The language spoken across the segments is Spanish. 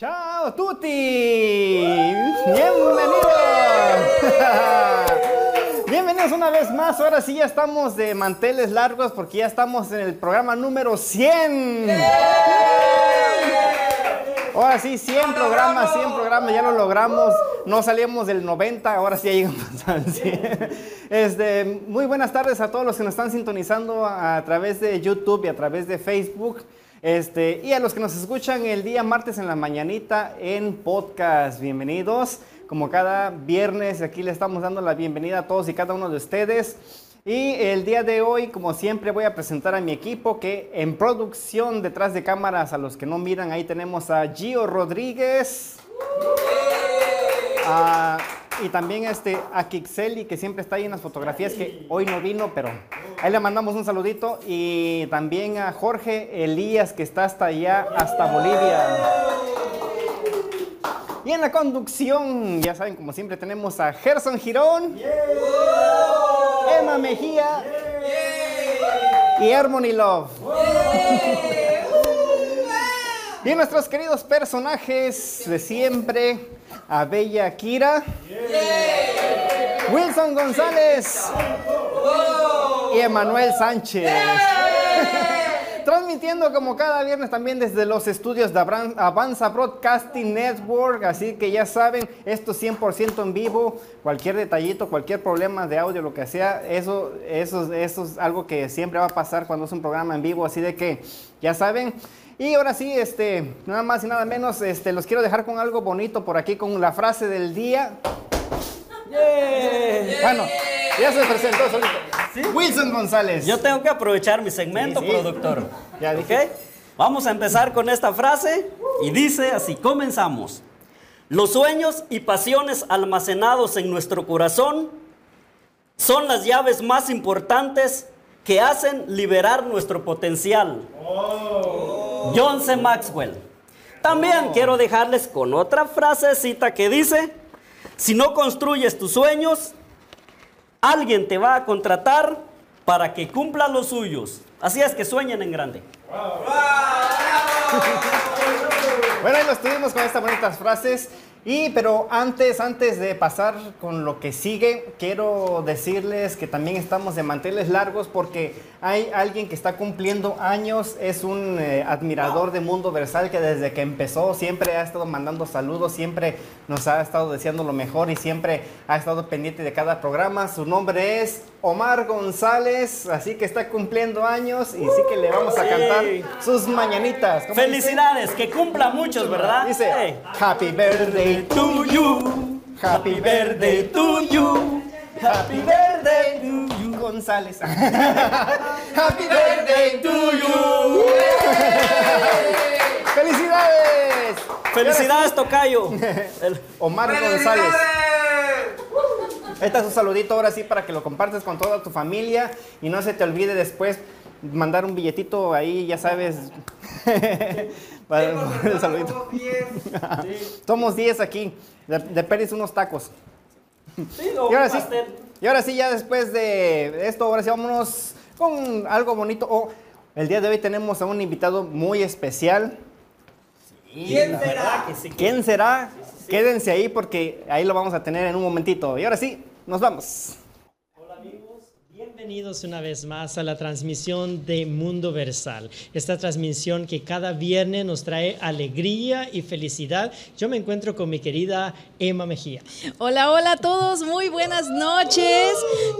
Ciao a tutti! Bienvenidos! Bienvenidos una vez más. Ahora sí ya estamos de manteles largos porque ya estamos en el programa número 100. Ahora sí, 100 programas, 100 programas, ya lo logramos. No salíamos del 90, ahora sí ya llegamos al 100. Este, muy buenas tardes a todos los que nos están sintonizando a través de YouTube y a través de Facebook. Este, y a los que nos escuchan el día martes en la mañanita en podcast, bienvenidos. Como cada viernes, aquí le estamos dando la bienvenida a todos y cada uno de ustedes. Y el día de hoy, como siempre, voy a presentar a mi equipo que en producción detrás de cámaras, a los que no miran, ahí tenemos a Gio Rodríguez. A y también este, a Kixeli, que siempre está ahí en las fotografías, que hoy no vino, pero ahí le mandamos un saludito. Y también a Jorge Elías, que está hasta allá, hasta Bolivia. Y en la conducción, ya saben, como siempre, tenemos a Gerson Girón, Emma Mejía y Harmony Love. Y nuestros queridos personajes de siempre, a Bella Kira, Wilson González y Emanuel Sánchez. Transmitiendo como cada viernes también desde los estudios de Avanza Broadcasting Network. Así que ya saben, esto 100% en vivo. Cualquier detallito, cualquier problema de audio, lo que sea, eso, eso, eso es algo que siempre va a pasar cuando es un programa en vivo. Así de que ya saben. Y ahora sí, este, nada más y nada menos, este, los quiero dejar con algo bonito por aquí, con la frase del día. Bueno, ya se presentó solito. Wilson González. Yo tengo que aprovechar mi segmento, productor. Ya dije. Vamos a empezar con esta frase y dice así, comenzamos. Los sueños y pasiones almacenados en nuestro corazón son las llaves más importantes que hacen liberar nuestro potencial. Oh. John C. Maxwell. También oh. quiero dejarles con otra frasecita que dice, si no construyes tus sueños, alguien te va a contratar para que cumpla los suyos. Así es que sueñen en grande. Bueno, ahí los tuvimos con estas bonitas frases. Y pero antes, antes de pasar con lo que sigue, quiero decirles que también estamos de manteles largos porque hay alguien que está cumpliendo años, es un eh, admirador de Mundo Versal que desde que empezó siempre ha estado mandando saludos, siempre nos ha estado deseando lo mejor y siempre ha estado pendiente de cada programa. Su nombre es Omar González, así que está cumpliendo años y sí que le vamos a cantar sus mañanitas. Felicidades, que cumpla muchos, ¿verdad? Dice, Happy Birthday to you, Happy Birthday to you, Happy Birthday to you, González. happy Birthday to you. ¡Felicidades! ¡Felicidades, Tocayo! Omar González. Este es un saludito ahora sí para que lo compartas con toda tu familia y no se te olvide después mandar un billetito ahí, ya sabes. El saludito. Somos 10 aquí. De, de unos tacos. y, ahora sí, y ahora sí, ya después de esto, ahora sí vámonos con algo bonito. Oh, el día de hoy tenemos a un invitado muy especial. ¿Quién será? ¿Quién será? Quédense ahí porque ahí lo vamos a tener en un momentito. Y ahora sí, nos vamos. Bienvenidos una vez más a la transmisión de Mundo Versal, esta transmisión que cada viernes nos trae alegría y felicidad. Yo me encuentro con mi querida Emma Mejía. Hola, hola a todos, muy buenas noches.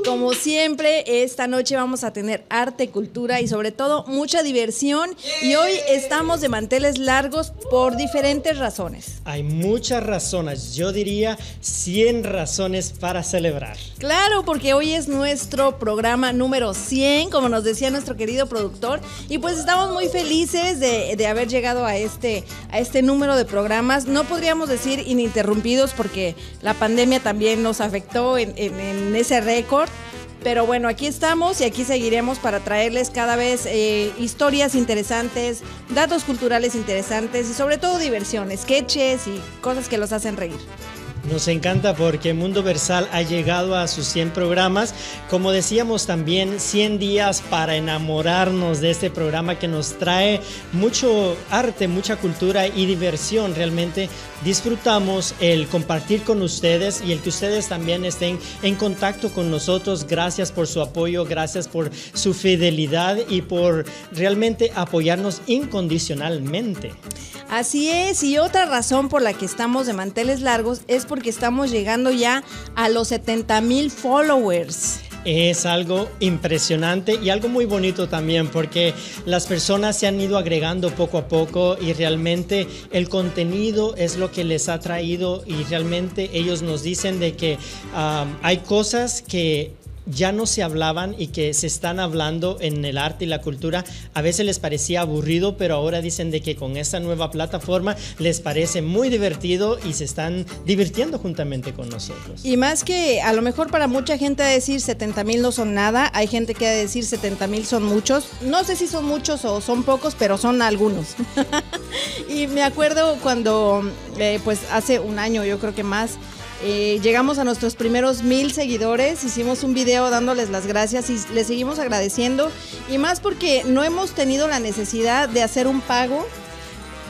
Como siempre, esta noche vamos a tener arte, cultura y sobre todo mucha diversión. Y hoy estamos de manteles largos por diferentes razones. Hay muchas razones, yo diría 100 razones para celebrar. Claro, porque hoy es nuestro programa número 100, como nos decía nuestro querido productor. Y pues estamos muy felices de, haber llegado a este, a este número de programas. No podríamos decir ininterrumpidos porque la pandemia también nos afectó en, ese récord. Pero bueno, aquí estamos y aquí seguiremos para traerles cada vez eh, historias interesantes, datos culturales interesantes y sobre todo diversión, sketches y cosas que los hacen reír. Nos encanta porque Mundo Versal ha llegado a sus 100 programas. Como decíamos también, 100 días para enamorarnos de este programa que nos trae mucho arte, mucha cultura y diversión. Realmente disfrutamos el compartir con ustedes y el que ustedes también estén en contacto con nosotros. Gracias por su apoyo, gracias por su fidelidad y por realmente apoyarnos incondicionalmente. Así es, y otra razón por la que estamos de manteles largos es porque estamos llegando ya a los 70 mil followers. Es algo impresionante y algo muy bonito también porque las personas se han ido agregando poco a poco y realmente el contenido es lo que les ha traído y realmente ellos nos dicen de que ah, hay cosas que ya no se hablaban y que se están hablando en el arte y la cultura, a veces les parecía aburrido, pero ahora dicen de que con esta nueva plataforma les parece muy divertido y se están divirtiendo juntamente con nosotros. Y más que a lo mejor para mucha gente decir 70 mil no son nada, hay gente que a decir 70 mil son muchos, no sé si son muchos o son pocos, pero son algunos. y me acuerdo cuando, eh, pues hace un año, yo creo que más, eh, llegamos a nuestros primeros mil seguidores, hicimos un video dándoles las gracias y les seguimos agradeciendo. Y más porque no hemos tenido la necesidad de hacer un pago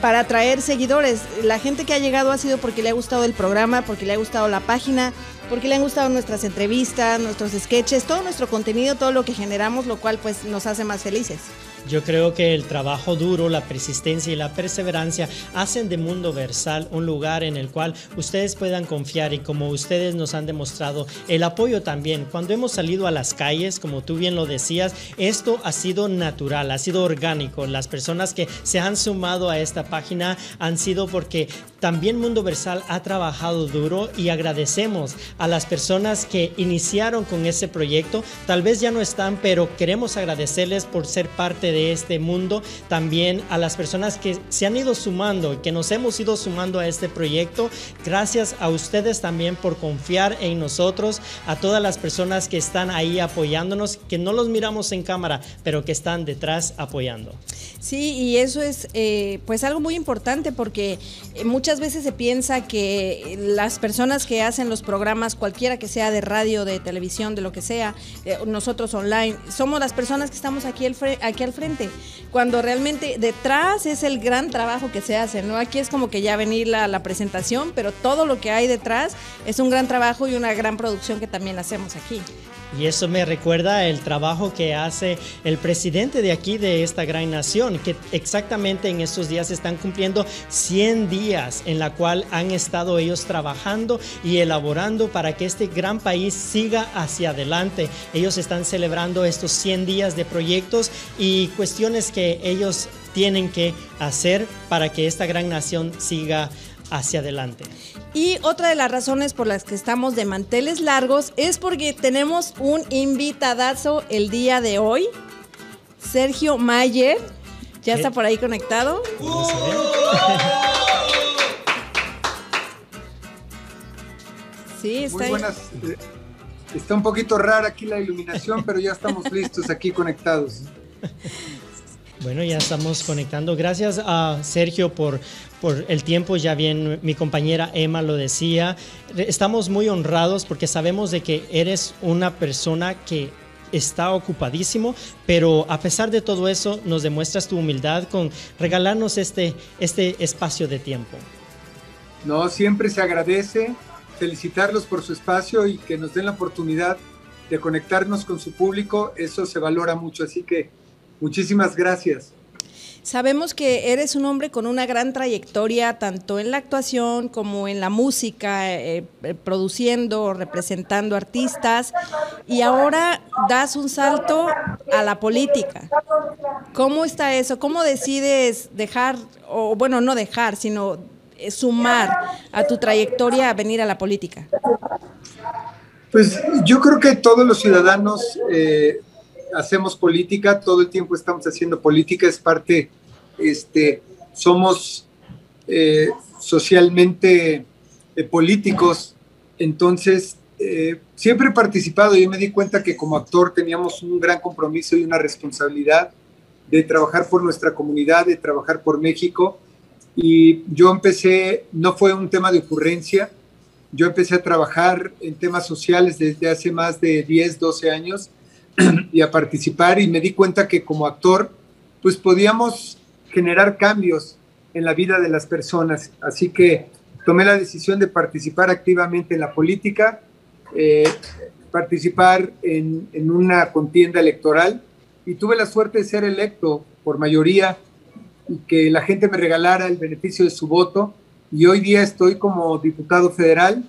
para atraer seguidores. La gente que ha llegado ha sido porque le ha gustado el programa, porque le ha gustado la página, porque le han gustado nuestras entrevistas, nuestros sketches, todo nuestro contenido, todo lo que generamos, lo cual pues nos hace más felices. Yo creo que el trabajo duro, la persistencia y la perseverancia hacen de Mundo Versal un lugar en el cual ustedes puedan confiar y como ustedes nos han demostrado, el apoyo también. Cuando hemos salido a las calles, como tú bien lo decías, esto ha sido natural, ha sido orgánico. Las personas que se han sumado a esta página han sido porque también Mundo Versal ha trabajado duro y agradecemos a las personas que iniciaron con ese proyecto. Tal vez ya no están, pero queremos agradecerles por ser parte de este mundo, también a las personas que se han ido sumando y que nos hemos ido sumando a este proyecto. Gracias a ustedes también por confiar en nosotros, a todas las personas que están ahí apoyándonos, que no los miramos en cámara, pero que están detrás apoyando. Sí, y eso es eh, pues algo muy importante porque eh, muchas veces se piensa que las personas que hacen los programas, cualquiera que sea de radio, de televisión, de lo que sea, eh, nosotros online, somos las personas que estamos aquí, aquí al frente, cuando realmente detrás es el gran trabajo que se hace, ¿no? Aquí es como que ya venir la, la presentación, pero todo lo que hay detrás es un gran trabajo y una gran producción que también hacemos aquí. Y eso me recuerda el trabajo que hace el presidente de aquí, de esta gran nación, que exactamente en estos días están cumpliendo 100 días en la cual han estado ellos trabajando y elaborando para que este gran país siga hacia adelante. Ellos están celebrando estos 100 días de proyectos y cuestiones que ellos tienen que hacer para que esta gran nación siga hacia adelante. Y otra de las razones por las que estamos de manteles largos es porque tenemos un invitadazo el día de hoy, Sergio Mayer. ¿Ya está por ahí conectado? Sí, está Muy buenas. Está un poquito rara aquí la iluminación, pero ya estamos listos aquí conectados. Bueno, ya estamos conectando. Gracias a Sergio por, por el tiempo, ya bien mi compañera Emma lo decía. Estamos muy honrados porque sabemos de que eres una persona que está ocupadísimo, pero a pesar de todo eso nos demuestras tu humildad con regalarnos este, este espacio de tiempo. No, siempre se agradece felicitarlos por su espacio y que nos den la oportunidad de conectarnos con su público, eso se valora mucho, así que Muchísimas gracias. Sabemos que eres un hombre con una gran trayectoria, tanto en la actuación como en la música, eh, eh, produciendo, representando artistas, y ahora das un salto a la política. ¿Cómo está eso? ¿Cómo decides dejar, o bueno, no dejar, sino eh, sumar a tu trayectoria a venir a la política? Pues yo creo que todos los ciudadanos hacemos política, todo el tiempo estamos haciendo política, es parte, este, somos eh, socialmente eh, políticos, entonces eh, siempre he participado, yo me di cuenta que como actor teníamos un gran compromiso y una responsabilidad de trabajar por nuestra comunidad, de trabajar por México, y yo empecé, no fue un tema de ocurrencia, Yo empecé a trabajar en temas sociales desde hace más de 10, 12 años y a participar y me di cuenta que como actor, pues podíamos generar cambios en la vida de las personas. Así que tomé la decisión de participar activamente en la política, eh, participar en, en una contienda electoral y tuve la suerte de ser electo por mayoría y que la gente me regalara el beneficio de su voto. Y hoy día estoy como diputado federal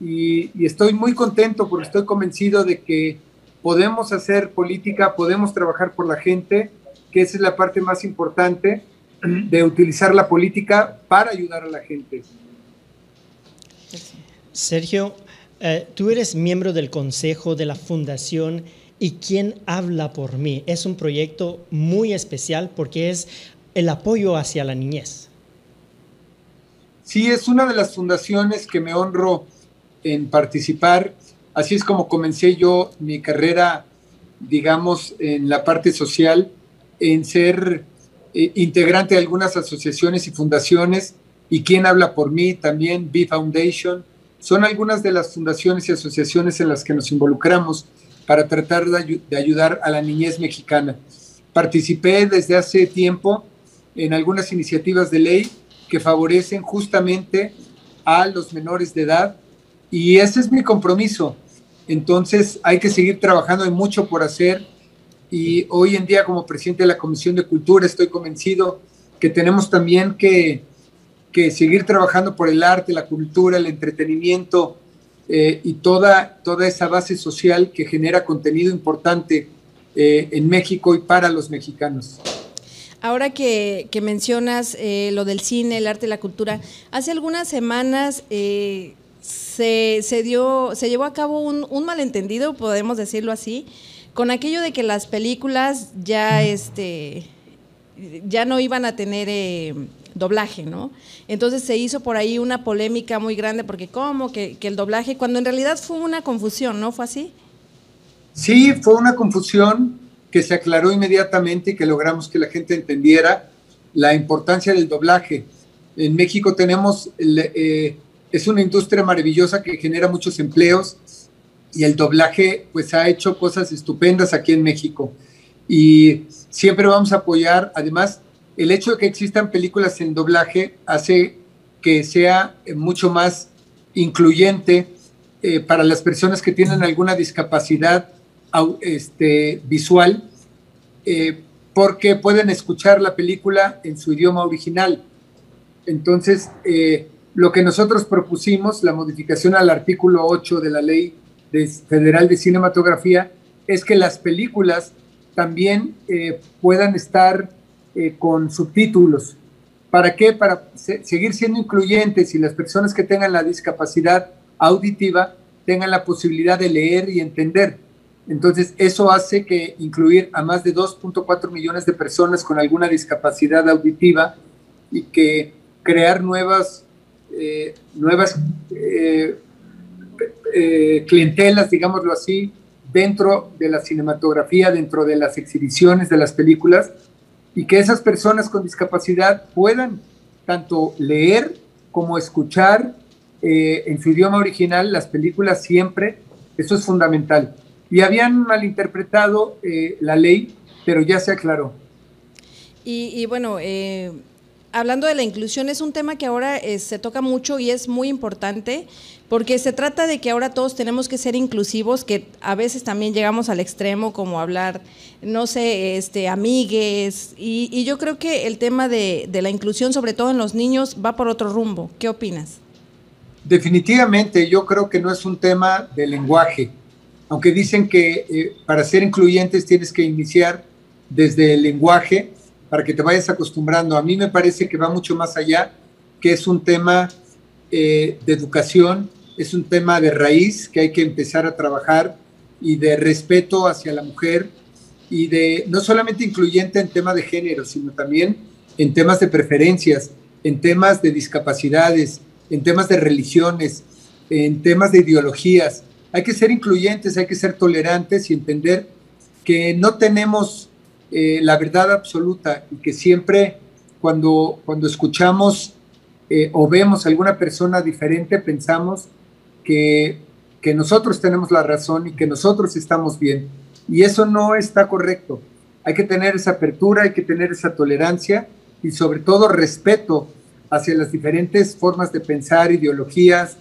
y, y, estoy muy contento porque estoy convencido de que podemos hacer política, podemos trabajar por la gente, que esa es la parte más importante de utilizar la política para ayudar a la gente. Sergio, eh, tú eres miembro del consejo de la fundación y quién habla por mí. Es un proyecto muy especial porque es el apoyo hacia la niñez. Sí, es una de las fundaciones que me honro en participar. Así es como comencé yo mi carrera, digamos, en la parte social, en ser eh, integrante de algunas asociaciones y fundaciones. Y quién habla por mí también, B Foundation. Son algunas de las fundaciones y asociaciones en las que nos involucramos para tratar de, de ayudar a la niñez mexicana. Participé desde hace tiempo en algunas iniciativas de ley que favorecen justamente a los menores de edad y ese es mi compromiso. Entonces hay que seguir trabajando, hay mucho por hacer y hoy en día como presidente de la Comisión de Cultura estoy convencido que tenemos también que, que seguir trabajando por el arte, la cultura, el entretenimiento eh, y toda, toda esa base social que genera contenido importante eh, en México y para los mexicanos. Ahora que, mencionas eh, lo del cine, el arte, la cultura, hace algunas semanas eh, se, se, dio, se llevó a cabo un, malentendido, podemos decirlo así, con aquello de que las películas ya, este, ya no iban a tener eh, doblaje, ¿no? Entonces se hizo por ahí una polémica muy grande porque cómo que, que el doblaje, cuando en realidad fue una confusión, ¿no? ¿Fue así? Sí, fue una confusión que se aclaró inmediatamente y que logramos que la gente entendiera la importancia del doblaje. En México tenemos, eh, es una industria maravillosa que genera muchos empleos y el doblaje pues ha hecho cosas estupendas aquí en México. Y siempre vamos a apoyar, además, el hecho de que existan películas en doblaje hace que sea mucho más incluyente eh, para las personas que tienen alguna discapacidad este, visual eh, porque pueden escuchar la película en su idioma original. Entonces, eh, lo que nosotros propusimos, la modificación al artículo 8 de la Ley Federal de Cinematografía, es que las películas también eh, puedan estar con subtítulos. ¿Para qué? Para seguir siendo incluyentes y las personas que tengan la discapacidad auditiva tengan la posibilidad de leer y entender entonces, eso hace que incluir a más de 2.4 millones de personas con alguna discapacidad auditiva y que crear nuevas, eh, nuevas eh, eh, clientelas, digámoslo así, dentro de la cinematografía, dentro de las exhibiciones de las películas, y que esas personas con discapacidad puedan tanto leer como escuchar en su idioma original las películas siempre. Eso es fundamental y habían malinterpretado eh, la ley, pero ya se aclaró. Y, bueno, eh, hablando de la inclusión, es un tema que ahora eh, se toca mucho y es muy importante porque se trata de que ahora todos tenemos que ser inclusivos, que a veces también llegamos al extremo como hablar, no sé, este, amigues, y, yo creo que el tema de, de la inclusión, sobre todo en los niños, va por otro rumbo. ¿Qué opinas? Definitivamente, yo creo que no es un tema de lenguaje, aunque dicen que eh, para ser incluyentes tienes que iniciar desde el lenguaje para que te vayas acostumbrando. A mí me parece que va mucho más allá, que es un tema eh, de educación, es un tema de raíz que hay que empezar a trabajar y de respeto hacia la mujer y de no solamente incluyente en tema de género, sino también en temas de preferencias, en temas de discapacidades, en temas de religiones, en temas de ideologías hay que ser incluyentes, hay que ser tolerantes y entender que no tenemos eh, la verdad absoluta y que siempre cuando, cuando escuchamos eh, o vemos a alguna persona diferente pensamos que, que nosotros tenemos la razón y que nosotros estamos bien. Y eso no está correcto. Hay que tener esa apertura, hay que tener esa tolerancia y sobre todo respeto hacia las diferentes formas de pensar, ideologías,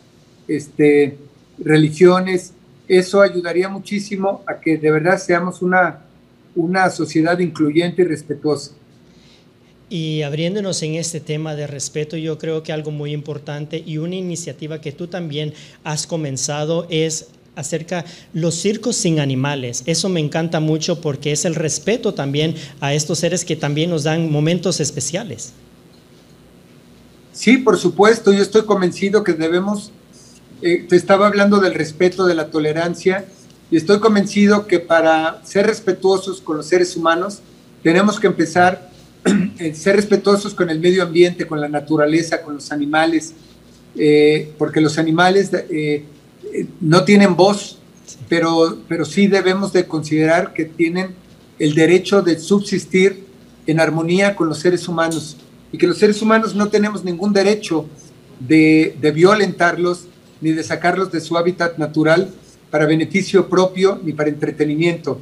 este, religiones. Eso ayudaría muchísimo a que de verdad seamos una, una sociedad incluyente y respetuosa. Y abriéndonos en este tema de respeto, yo creo que algo muy importante y una iniciativa que tú también has comenzado es acerca los circos sin animales. Eso me encanta mucho porque es el respeto también a estos seres que también nos dan momentos especiales. Sí, por supuesto, yo estoy convencido que debemos, eh, te estaba hablando del respeto, de la tolerancia, y estoy convencido que para ser respetuosos con los seres humanos, tenemos que empezar a ser respetuosos con el medio ambiente, con la naturaleza, con los animales, eh, porque los animales eh, no tienen voz, pero, pero sí debemos de considerar que tienen el derecho de subsistir en armonía con los seres humanos. Y que los seres humanos no tenemos ningún derecho de, violentarlos ni de sacarlos de su hábitat natural para beneficio propio ni para entretenimiento.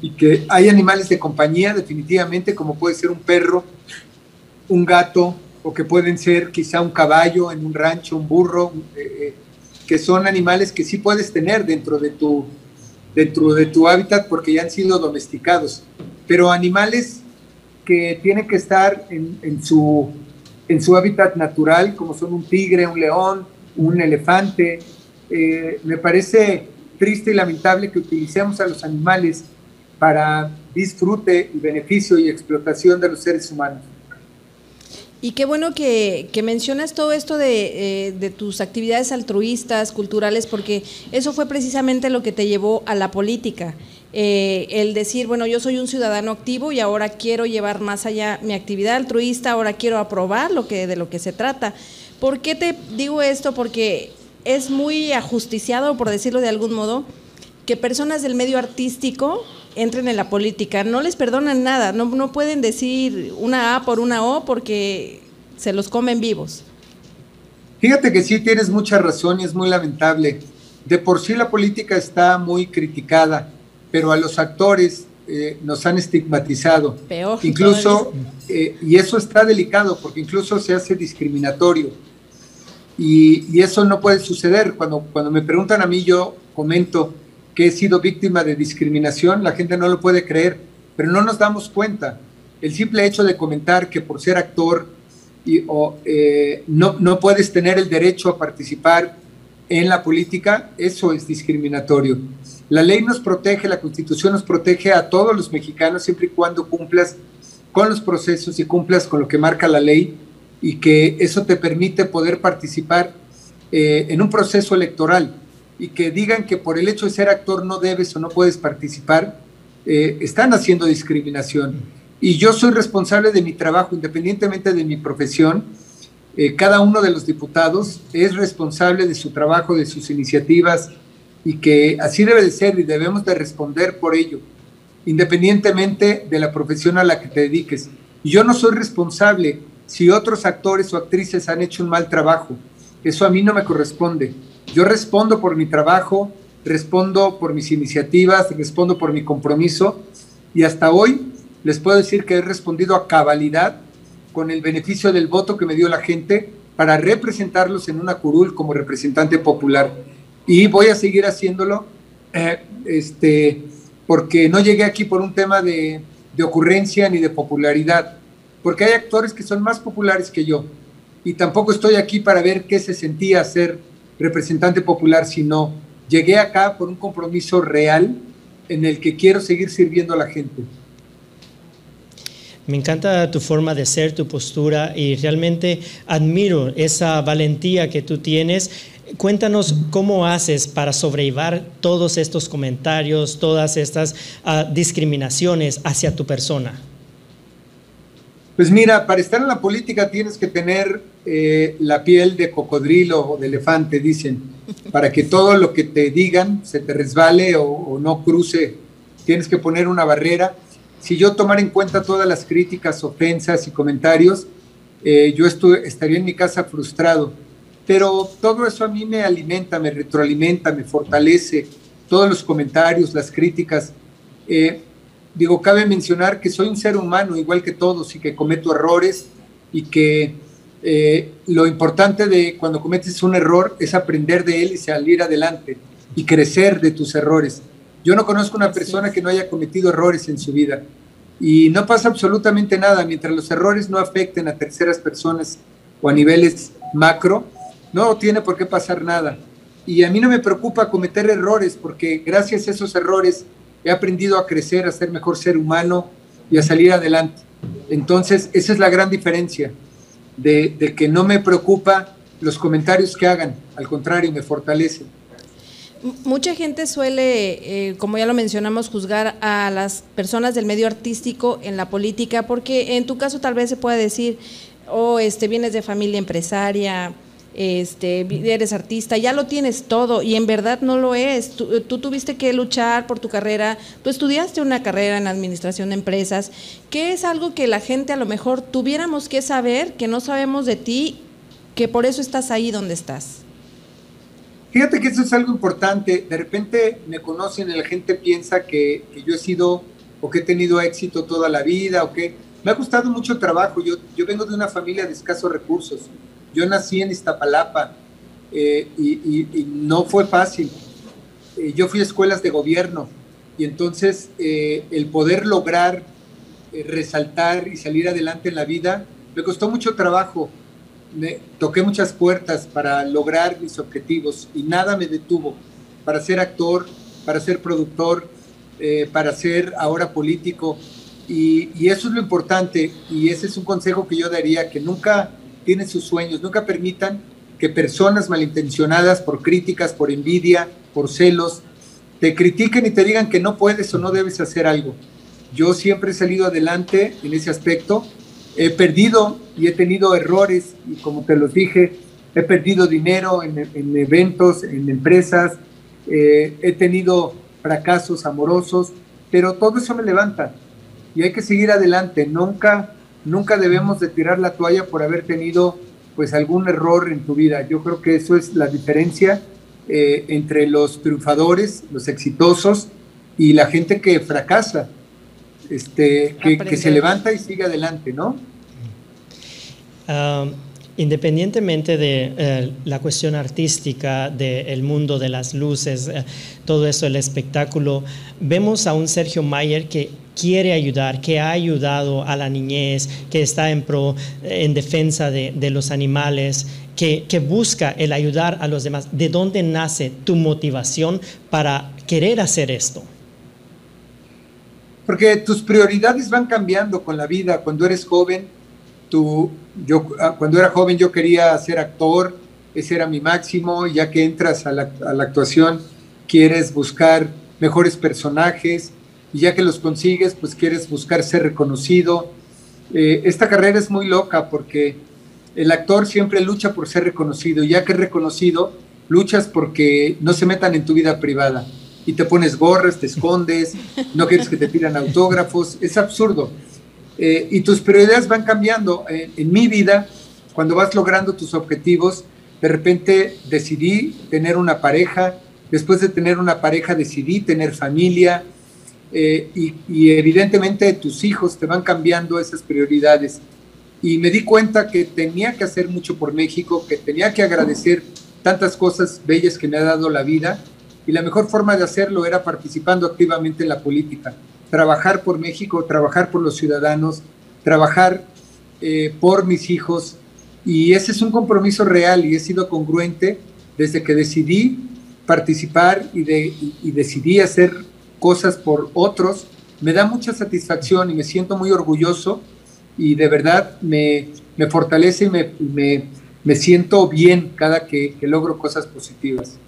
Y que hay animales de compañía definitivamente, como puede ser un perro, un gato, o que pueden ser quizá un caballo en un rancho, un burro, eh, eh, que son animales que sí puedes tener dentro de tu, dentro de tu hábitat porque ya han sido domesticados. Pero animales que tienen que estar en, su, en su hábitat natural, como son un tigre, un león, un elefante. Eh, me parece triste y lamentable que utilicemos a los animales para disfrute y beneficio y explotación de los seres humanos. Y qué bueno que, mencionas todo esto de, eh, de, tus actividades altruistas, culturales, porque eso fue precisamente lo que te llevó a la política. Eh, el decir, bueno, yo soy un ciudadano activo y ahora quiero llevar más allá mi actividad altruista, ahora quiero aprobar lo que, de lo que se trata. ¿Por qué te digo esto? Porque es muy ajusticiado, por decirlo de algún modo, que personas del medio artístico entren en la política. No les perdonan nada, no, no pueden decir una A por una O porque se los comen vivos. Fíjate que sí tienes mucha razón y es muy lamentable. De por sí la política está muy criticada pero a los actores eh, nos han estigmatizado. Peor. Incluso, eh, y eso está delicado porque incluso se hace discriminatorio. Y, eso no puede suceder. Cuando, cuando me preguntan a mí, yo comento que he sido víctima de discriminación, la gente no lo puede creer, pero no nos damos cuenta. El simple hecho de comentar que por ser actor y, o, eh, no, no puedes tener el derecho a participar en la política, eso es discriminatorio. La ley nos protege, la constitución nos protege a todos los mexicanos siempre y cuando cumplas con los procesos y cumplas con lo que marca la ley y que eso te permite poder participar eh, en un proceso electoral y que digan que por el hecho de ser actor no debes o no puedes participar, eh, están haciendo discriminación. Y yo soy responsable de mi trabajo, independientemente de mi profesión. Eh, cada uno de los diputados es responsable de su trabajo, de sus iniciativas, y que así debe de ser y debemos de responder por ello, independientemente de la profesión a la que te dediques. Yo no soy responsable si otros actores o actrices han hecho un mal trabajo. Eso a mí no me corresponde. Yo respondo por mi trabajo, respondo por mis iniciativas, respondo por mi compromiso y hasta hoy les puedo decir que he respondido a cabalidad con el beneficio del voto que me dio la gente para representarlos en una curul como representante popular y voy a seguir haciéndolo eh, este, porque no llegué aquí por un tema de, de ocurrencia ni de popularidad, porque hay actores que son más populares que yo y tampoco estoy aquí para ver qué se sentía ser representante popular, sino llegué acá por un compromiso real en el que quiero seguir sirviendo a la gente. Me encanta tu forma de ser, tu postura y realmente admiro esa valentía que tú tienes Cuéntanos cómo haces para sobrellevar todos estos comentarios, todas estas ah, discriminaciones hacia tu persona. Pues mira, para estar en la política tienes que tener eh, la piel de cocodrilo o de elefante, dicen, para que todo lo que te digan se te resbale o, no cruce. Tienes que poner una barrera. Si yo tomara en cuenta todas las críticas, ofensas y comentarios, eh, yo estaría en mi casa frustrado pero todo eso a mí me alimenta, me retroalimenta, me fortalece, todos los comentarios, las críticas. Eh, digo, cabe mencionar que soy un ser humano igual que todos y que cometo errores y que eh, lo importante de cuando cometes un error es aprender de él y salir adelante y crecer de tus errores. Yo no conozco una persona que no haya cometido errores en su vida y no pasa absolutamente nada mientras los errores no afecten a terceras personas o a niveles macro, no tiene por qué pasar nada. Y a mí no me preocupa cometer errores porque gracias a esos errores he aprendido a crecer, a ser mejor ser humano y a salir adelante. Entonces, esa es la gran diferencia de, que no me preocupa los comentarios que hagan, al contrario, me fortalece. Mucha gente suele, eh, como ya lo mencionamos, juzgar a las personas del medio artístico en la política, porque en tu caso tal vez se puede decir, oh, este, vienes de familia empresaria, este, eres artista, ya lo tienes todo y en verdad no lo es. Tú, tú, tuviste que luchar por tu carrera, tú estudiaste una carrera en administración de empresas, que es algo que la gente a lo mejor tuviéramos que saber, que no sabemos de ti, que por eso estás ahí donde estás. Fíjate que eso es algo importante. De repente me conocen y la gente piensa que, que yo he sido o que he tenido éxito toda la vida o que me ha costado mucho trabajo. Yo, yo vengo de una familia de escasos recursos yo nací en Iztapalapa eh, y, no fue fácil. Eh, yo fui a escuelas de gobierno y entonces eh, el poder lograr resaltar y salir adelante en la vida me costó mucho trabajo. Me, toqué muchas puertas para lograr mis objetivos y nada me detuvo para ser actor, para ser productor, para ser ahora político. Y, y, eso es lo importante y ese es un consejo que yo daría, que nunca tienen sus sueños. Nunca permitan que personas malintencionadas por críticas, por envidia, por celos, te critiquen y te digan que no puedes o no debes hacer algo. Yo siempre he salido adelante en ese aspecto. He perdido y he tenido errores y como te los dije, he perdido dinero en, eventos, en empresas, eh, he tenido fracasos amorosos, pero todo eso me levanta y hay que seguir adelante. Nunca nunca debemos de tirar la toalla por haber tenido pues algún error en tu vida. Yo creo que eso es la diferencia eh, entre los triunfadores, los exitosos y la gente que fracasa, este, que, se levanta y sigue adelante, ¿no? Ah, Independientemente de eh, la cuestión artística, del mundo de las luces, eh, todo eso, el espectáculo, vemos a un Sergio Mayer que quiere ayudar, que ha ayudado a la niñez, que está en, pro, en defensa de, los animales, que, que, busca el ayudar a los demás. ¿De dónde nace tu motivación para querer hacer esto? Porque tus prioridades van cambiando con la vida. Cuando eres joven, tú, yo ah, cuando era joven yo quería ser actor, ese era mi máximo, ya que entras a la, actuación quieres buscar mejores personajes y ya que los consigues pues quieres buscar ser reconocido. Eh, esta carrera es muy loca porque el actor siempre lucha por ser reconocido, ya que es reconocido, luchas porque no se metan en tu vida privada y te pones gorras, te escondes, no quieres que te pidan autógrafos, es absurdo. Eh, y tus prioridades van cambiando. Eh, en mi vida, cuando vas logrando tus objetivos, de repente decidí tener una pareja, después de tener una pareja decidí tener familia eh, y, evidentemente tus hijos te van cambiando esas prioridades. Y me di cuenta que tenía que hacer mucho por México, que tenía que agradecer tantas cosas bellas que me ha dado la vida y la mejor forma de hacerlo era participando activamente en la política trabajar por México, trabajar por los ciudadanos, trabajar eh, por mis hijos. Y ese es un compromiso real y he sido congruente desde que decidí participar y, de, decidí hacer cosas por otros. Me da mucha satisfacción y me siento muy orgulloso y de verdad me, fortalece y me, me, siento bien cada que logro cosas positivas.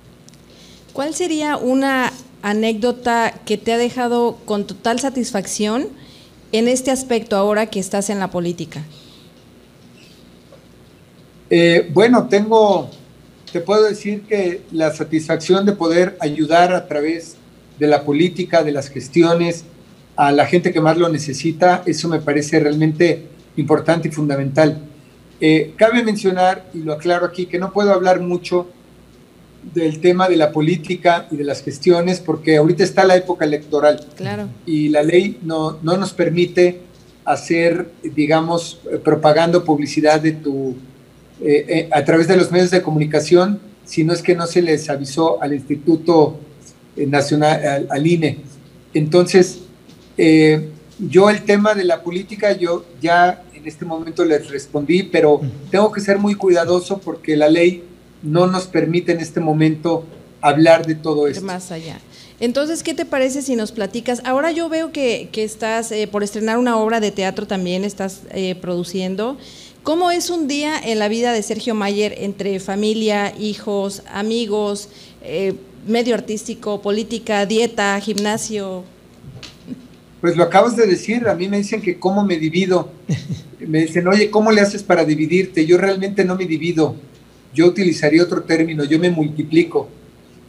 ¿Cuál sería una anécdota que te ha dejado con total satisfacción en este aspecto ahora que estás en la política? Eh, bueno, tengo, te puedo decir que la satisfacción de poder ayudar a través de la política, de las gestiones, a la gente que más lo necesita, eso me parece realmente importante y fundamental. Eh, cabe mencionar, y lo aclaro aquí, que no puedo hablar mucho del tema de la política y de las gestiones, porque ahorita está la época electoral. Claro. Y la ley no, no nos permite hacer, digamos, propaganda publicidad de tu, eh, eh, a través de los medios de comunicación, si no es que no se les avisó al Instituto Nacional, al, INE. Entonces, eh, yo el tema de la política, yo ya en este momento les respondí, pero tengo que ser muy cuidadoso porque la ley no nos permite en este momento hablar de todo esto. Más allá. Entonces, ¿qué te parece si nos platicas? Ahora yo veo que, estás eh, por estrenar una obra de teatro también, estás eh, produciendo. ¿Cómo es un día en la vida de Sergio Mayer entre familia, hijos, amigos, eh, medio artístico, política, dieta, gimnasio? Pues lo acabas de decir, a mí me dicen que cómo me divido. Me dicen, oye, ¿cómo le haces para dividirte? Yo realmente no me divido yo utilizaría otro término, yo me multiplico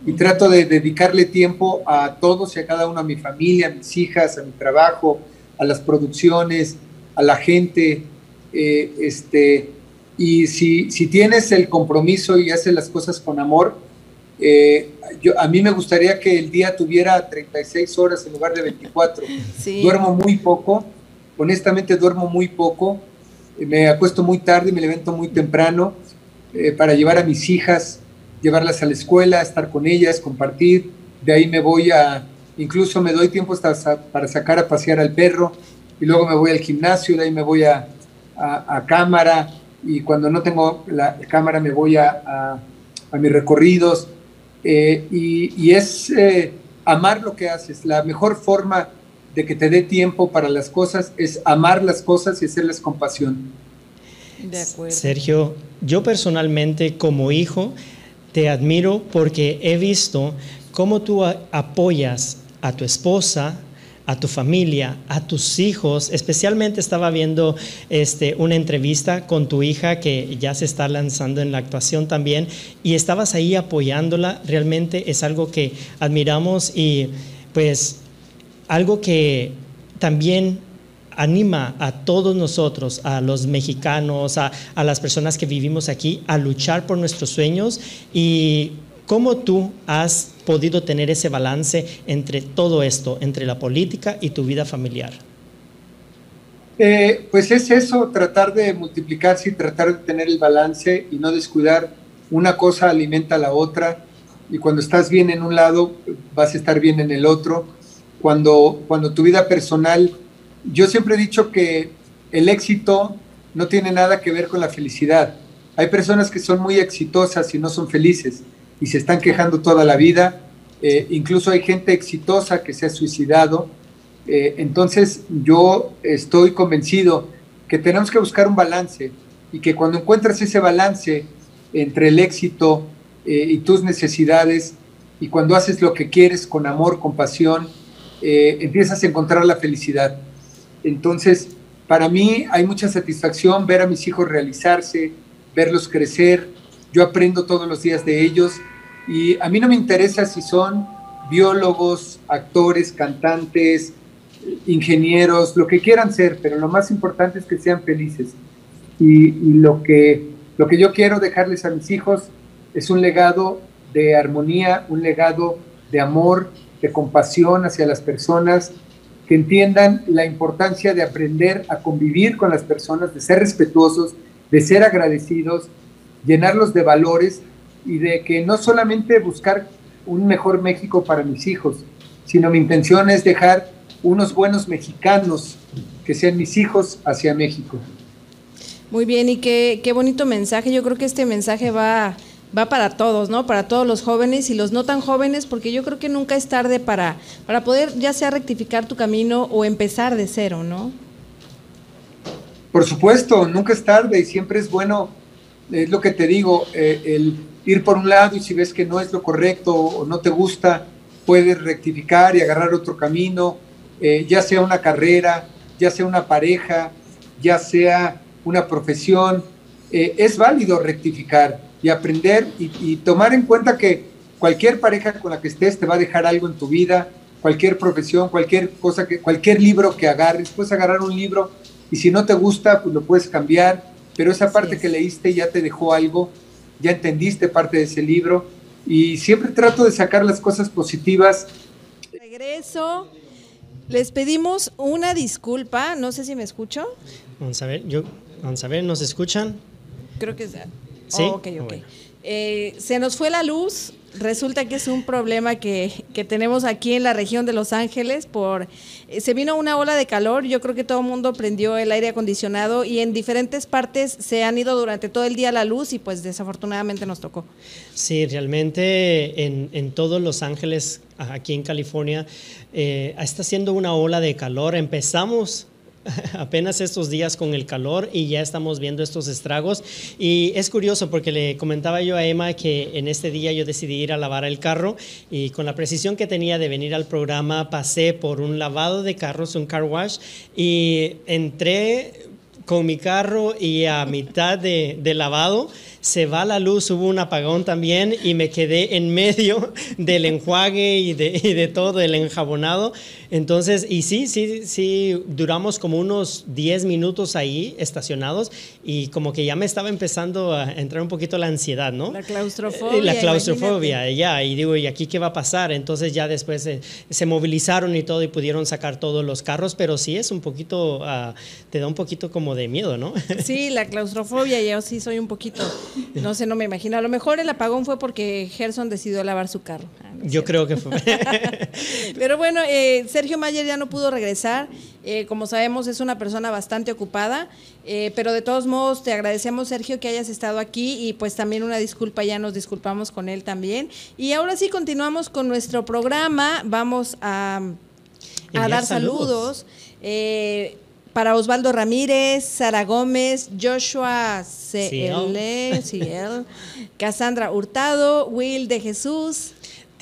y trato de dedicarle tiempo a todos y a cada uno, a mi familia, a mis hijas, a mi trabajo, a las producciones, a la gente. Eh, este, y si, si, tienes el compromiso y haces las cosas con amor, eh, yo, a mí me gustaría que el día tuviera 36 horas en lugar de 24. Duermo muy poco, honestamente duermo muy poco, me acuesto muy tarde, me levanto muy temprano eh, para llevar a mis hijas, llevarlas a la escuela, estar con ellas, compartir. De ahí me voy a, incluso me doy tiempo hasta para sacar a pasear al perro y luego me voy al gimnasio, de ahí me voy a, a, cámara y cuando no tengo la cámara me voy a, a mis recorridos. Eh, y, y, es eh, amar lo que haces. La mejor forma de que te dé tiempo para las cosas es amar las cosas y hacerlas con pasión. Sergio, yo personalmente como hijo te admiro porque he visto cómo tú apoyas a tu esposa, a tu familia, a tus hijos. Especialmente estaba viendo este, una entrevista con tu hija que ya se está lanzando en la actuación también y estabas ahí apoyándola. Realmente es algo que admiramos y pues algo que también anima a todos nosotros, a los mexicanos, a, las personas que vivimos aquí, a luchar por nuestros sueños y cómo tú has podido tener ese balance entre todo esto, entre la política y tu vida familiar. Eh, pues es eso, tratar de multiplicarse y tratar de tener el balance y no descuidar. Una cosa alimenta a la otra y cuando estás bien en un lado, vas a estar bien en el otro. Cuando, cuando tu vida personal yo siempre he dicho que el éxito no tiene nada que ver con la felicidad. Hay personas que son muy exitosas y no son felices y se están quejando toda la vida. Eh, incluso hay gente exitosa que se ha suicidado. Eh, entonces yo estoy convencido que tenemos que buscar un balance y que cuando encuentras ese balance entre el éxito eh, y tus necesidades y cuando haces lo que quieres con amor, con pasión, empiezas a encontrar la felicidad. Entonces, para mí hay mucha satisfacción ver a mis hijos realizarse, verlos crecer. Yo aprendo todos los días de ellos y a mí no me interesa si son biólogos, actores, cantantes, ingenieros, lo que quieran ser, pero lo más importante es que sean felices. Y, lo, que, lo que yo quiero dejarles a mis hijos es un legado de armonía, un legado de amor, de compasión hacia las personas que entiendan la importancia de aprender a convivir con las personas, de ser respetuosos, de ser agradecidos, llenarlos de valores y de que no solamente buscar un mejor México para mis hijos, sino mi intención es dejar unos buenos mexicanos que sean mis hijos hacia México. Muy bien, y qué, qué bonito mensaje. Yo creo que este mensaje va va para todos, ¿no? Para todos los jóvenes y los no tan jóvenes, porque yo creo que nunca es tarde para, para poder ya sea rectificar tu camino o empezar de cero, ¿no? Por supuesto, nunca es tarde y siempre es bueno, es lo que te digo, eh, el ir por un lado y si ves que no es lo correcto o no te gusta, puedes rectificar y agarrar otro camino, eh, ya sea una carrera, ya sea una pareja, ya sea una profesión, eh, es válido rectificar y aprender y, tomar en cuenta que cualquier pareja con la que estés te va a dejar algo en tu vida, cualquier profesión, cualquier cosa, que, cualquier libro que agarres, puedes agarrar un libro y si no te gusta, pues lo puedes cambiar pero esa parte que leíste ya te dejó algo, ya entendiste parte de ese libro y siempre trato de sacar las cosas positivas. Regreso. Les pedimos una disculpa, no sé si me escucho. Vamos a ver, yo, vamos a ver, ¿nos escuchan? Creo que sí. ok, ok. Eh, se nos fue la luz, resulta que es un problema que, tenemos aquí en la región de Los Ángeles. Por, eh, se vino una ola de calor, yo creo que todo el mundo prendió el aire acondicionado y en diferentes partes se han ido durante todo el día la luz y pues desafortunadamente nos tocó. Sí, realmente en, en todos Los Ángeles, aquí en California, eh, está haciendo una ola de calor. Empezamos apenas estos días con el calor y ya estamos viendo estos estragos. Y es curioso porque le comentaba yo a Emma que en este día yo decidí ir a lavar el carro y con la precisión que tenía de venir al programa pasé por un lavado de carros, un car wash, y entré con mi carro y a mitad de, lavado se va la luz, hubo un apagón también y me quedé en medio del enjuague y de, y de todo, el enjabonado. Entonces, y sí, sí, sí, duramos como unos 10 minutos ahí estacionados y como que ya me estaba empezando a entrar un poquito la ansiedad, ¿no? La claustrofobia. La claustrofobia, ya, y digo, ¿y aquí qué va a pasar? Entonces ya después se, movilizaron y todo y pudieron sacar todos los carros, pero sí es un poquito, ah, te da un poquito como de miedo, ¿no? Sí, la claustrofobia, yo sí soy un poquito no sé, no me imagino. A lo mejor el apagón fue porque Gerson decidió lavar su carro. Ah, Yo creo que fue. Pero bueno, eh, Sergio Mayer ya no pudo regresar. Eh, como sabemos, es una persona bastante ocupada. Eh, pero de todos modos, te agradecemos, Sergio, que hayas estado aquí. Y pues también una disculpa, ya nos disculpamos con él también. Y ahora sí, continuamos con nuestro programa. Vamos a, dar saludos. saludos para Osvaldo Ramírez, Sara Gómez, Joshua CL, CL, Cassandra Hurtado, Will de Jesús.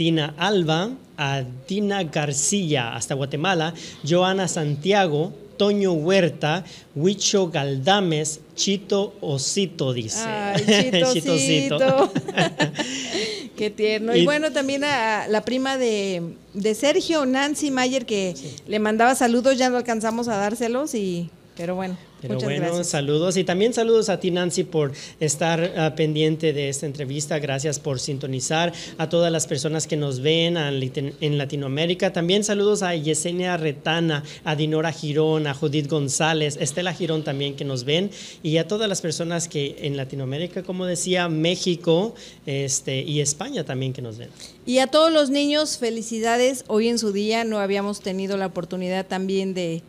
Tina Alba, a Tina García hasta Guatemala, Joana Santiago, Toño Huerta, Huicho Galdames, Chito Osito, dice. Ay, Chito Qué tierno. Y, bueno, también a la prima de, Sergio, Nancy Mayer, que le mandaba saludos, ya no alcanzamos a dárselos, y pero bueno. Pero bueno, saludos y también saludos a ti Nancy por estar ah, pendiente de esta entrevista. Gracias por sintonizar a todas las personas que nos ven en Latinoamérica. También saludos a Yesenia Retana, a Dinora Girón, a Judith González, Estela Girón también que nos ven y a todas las personas que en Latinoamérica, como decía, México este, y España también que nos ven. Y a todos los niños, felicidades. Hoy en su día no habíamos tenido la oportunidad también de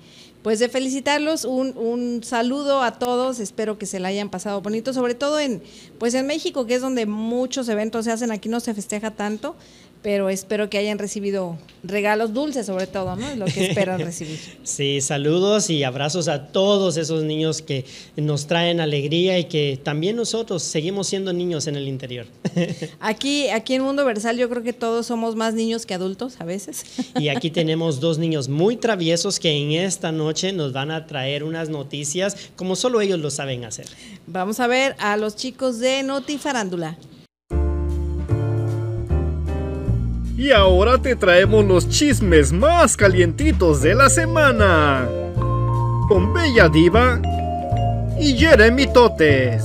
pues de felicitarlos, un, un, saludo a todos, espero que se la hayan pasado bonito, sobre todo en, pues en México, que es donde muchos eventos se hacen, aquí no se festeja tanto, pero espero que hayan recibido regalos dulces sobre todo, ¿no? Lo que esperan recibir. Sí, saludos y abrazos a todos esos niños que nos traen alegría y que también nosotros seguimos siendo niños en el interior. Aquí, aquí en Mundo Versal yo creo que todos somos más niños que adultos a veces. Y aquí tenemos dos niños muy traviesos que en esta noche nos van a traer unas noticias como solo ellos lo saben hacer. Vamos a ver a los chicos de Noti Farándula. Y ahora te traemos los chismes más calientitos de la semana. Con Bella Diva y Jeremy Totes.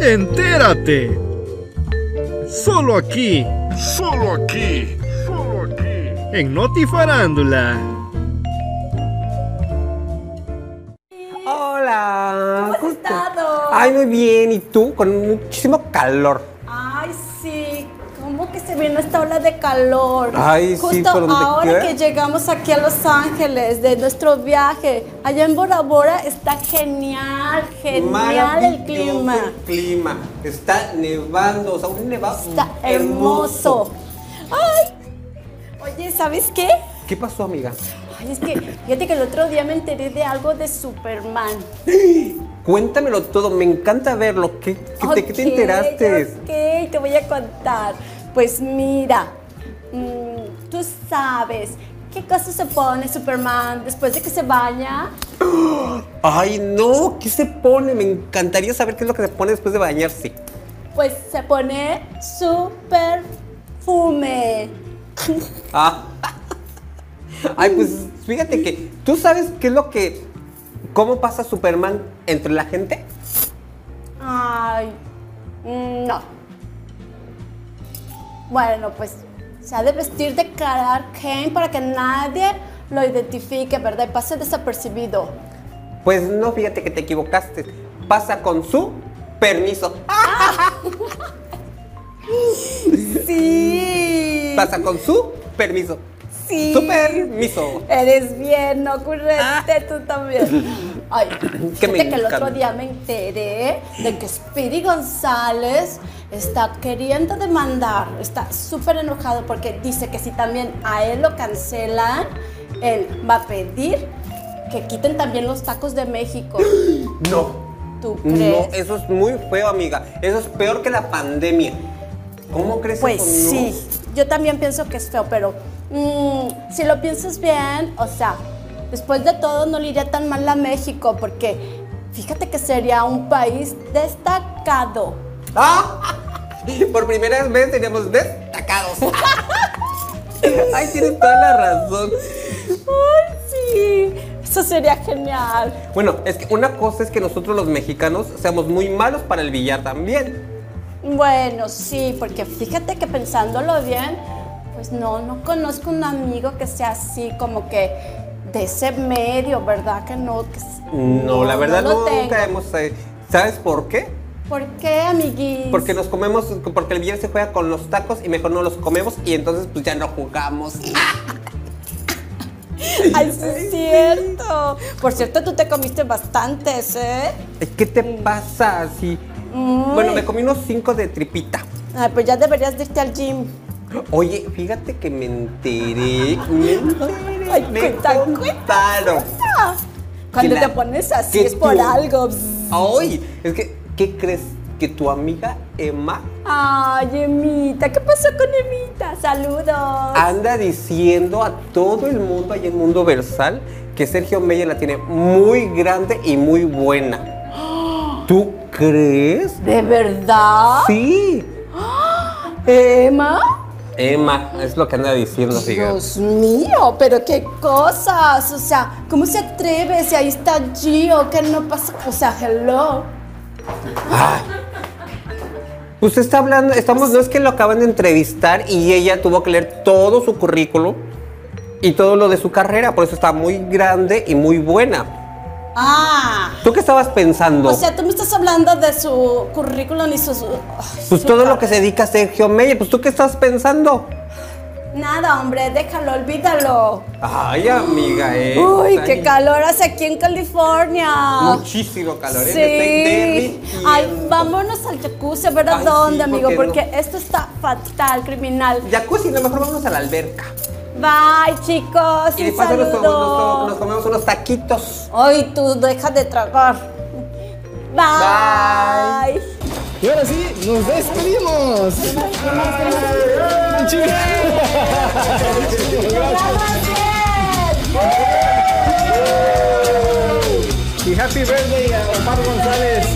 Entérate. Solo aquí. Solo aquí. Solo aquí. En Noti Farándula. Hola. ¿Cómo has estado? Ay, muy bien. ¿Y tú? Con muchísimo calor que se viene esta ola de calor. Ay, Justo sí, ahora que llegamos aquí a Los Ángeles de nuestro viaje, allá en Bora Bora está genial, genial el clima. El clima, está nevando, o sea, un nevado está hermoso. Ay, oye, ¿sabes qué? ¿Qué pasó, amiga? Ay, es que fíjate que el otro día me enteré de algo de Superman. Cuéntamelo todo, me encanta verlo. ¿Qué, qué, ¿qué te enteraste? Ok, te voy a contar. Pues mira, mm, tú sabes qué cosa se pone Superman después de que se baña. Ay, no, ¿qué se pone? Me encantaría saber qué es lo que se pone después de bañarse. Pues se pone su perfume. Ah. Ay, pues fíjate que tú sabes qué es lo que cómo pasa Superman entre la gente? Ay, mm, no. Bueno, pues se ha de vestir de Clark Kent para que nadie lo identifique, ¿verdad? Y pase desapercibido. Pues no, fíjate que te equivocaste. Pasa con su permiso. Sí. Pasa con su permiso. Sí. Su permiso. Eres bien ocurrente, tú también. Ay, Que me que el otro día me enteré de que Speedy González está queriendo demandar, está súper enojado porque dice que si también a él lo cancelan, él va a pedir que quiten también los tacos de México. No. ¿Tú No, crees? eso es muy feo, amiga. Eso es peor que la pandemia. ¿Cómo crees Pues? No. sí, yo también pienso que es feo, pero mm, si lo piensas bien, o sea, después de todo no le iría tan mal a México, porque fíjate que sería un país destacado. ¡Ah! Por primera vez seríamos destacados. Ay, tienes toda la razón. ¡Ay, sí! Eso sería genial. Bueno, es que una cosa es que nosotros los mexicanos seamos muy malos para el billar también. Bueno, sí, porque fíjate que pensándolo bien, pues no, no conozco un amigo que sea así como que de ese medio, ¿verdad? Que no, que No, la verdad tengo. nunca hemos... eh, ¿Sabes por qué? ¿Por qué, amiguis? Porque nos comemos, porque el billar se juega con los tacos y mejor no los comemos y entonces pues ya no jugamos. Ay, sí es cierto. Por cierto, tú te comiste bastantes, ¿eh? ¿Qué te pasa así? Uy. Bueno, me comí unos cinco de tripita. Ay, pues ya deberías de irte al gym. Oye, fíjate que me enteré. Me enteré. Ay, me cuenta, Cuando te pones así es por tú- algo. Ay, es que, ¿qué crees? Que tu amiga Emma Ay, Emita, ¿qué pasó con Emita? Saludos. anda diciendo a todo el mundo allá en Mundo Versal que Sergio Meyer la tiene muy grande y muy buena. ¿Tú crees? ¿De verdad? Sí. ¿Emma? Emma, es lo que anda diciendo, fíjate. Dios mío, pero qué cosas. O sea, ¿cómo se atreve si ahí está Gio? ¿Qué no pasa? O sea, hello. Usted está hablando, estamos, no es que lo acaban de entrevistar y ella tuvo que leer todo su currículum y todo lo de su carrera, por eso está muy grande y muy buena. Ah. ¿Tú qué estabas pensando? O sea, tú me estás hablando de su currículum y sus... pues su todo lo que se dedica a Sergio Meyer, pues tú qué estás pensando? Nada, hombre, déjalo, olvídalo. Ay, amiga, eh. Uy, qué calor hace aquí en California. Muchísimo calor, ¿eh? Sí. Estoy derritiendo. Ay, vámonos al jacuzzi, a ver a Ay, dónde, sí, amigo, porque esto está fatal, criminal. Jacuzzi, no, mejor vámonos a la alberca. Bye, chicos. Y de un paso nos, nos- nos comemos unos taquitos. Ay, tú deja de tragar. Bye. Y ahora sí, nos despedimos. Y happy birthday a Omar González.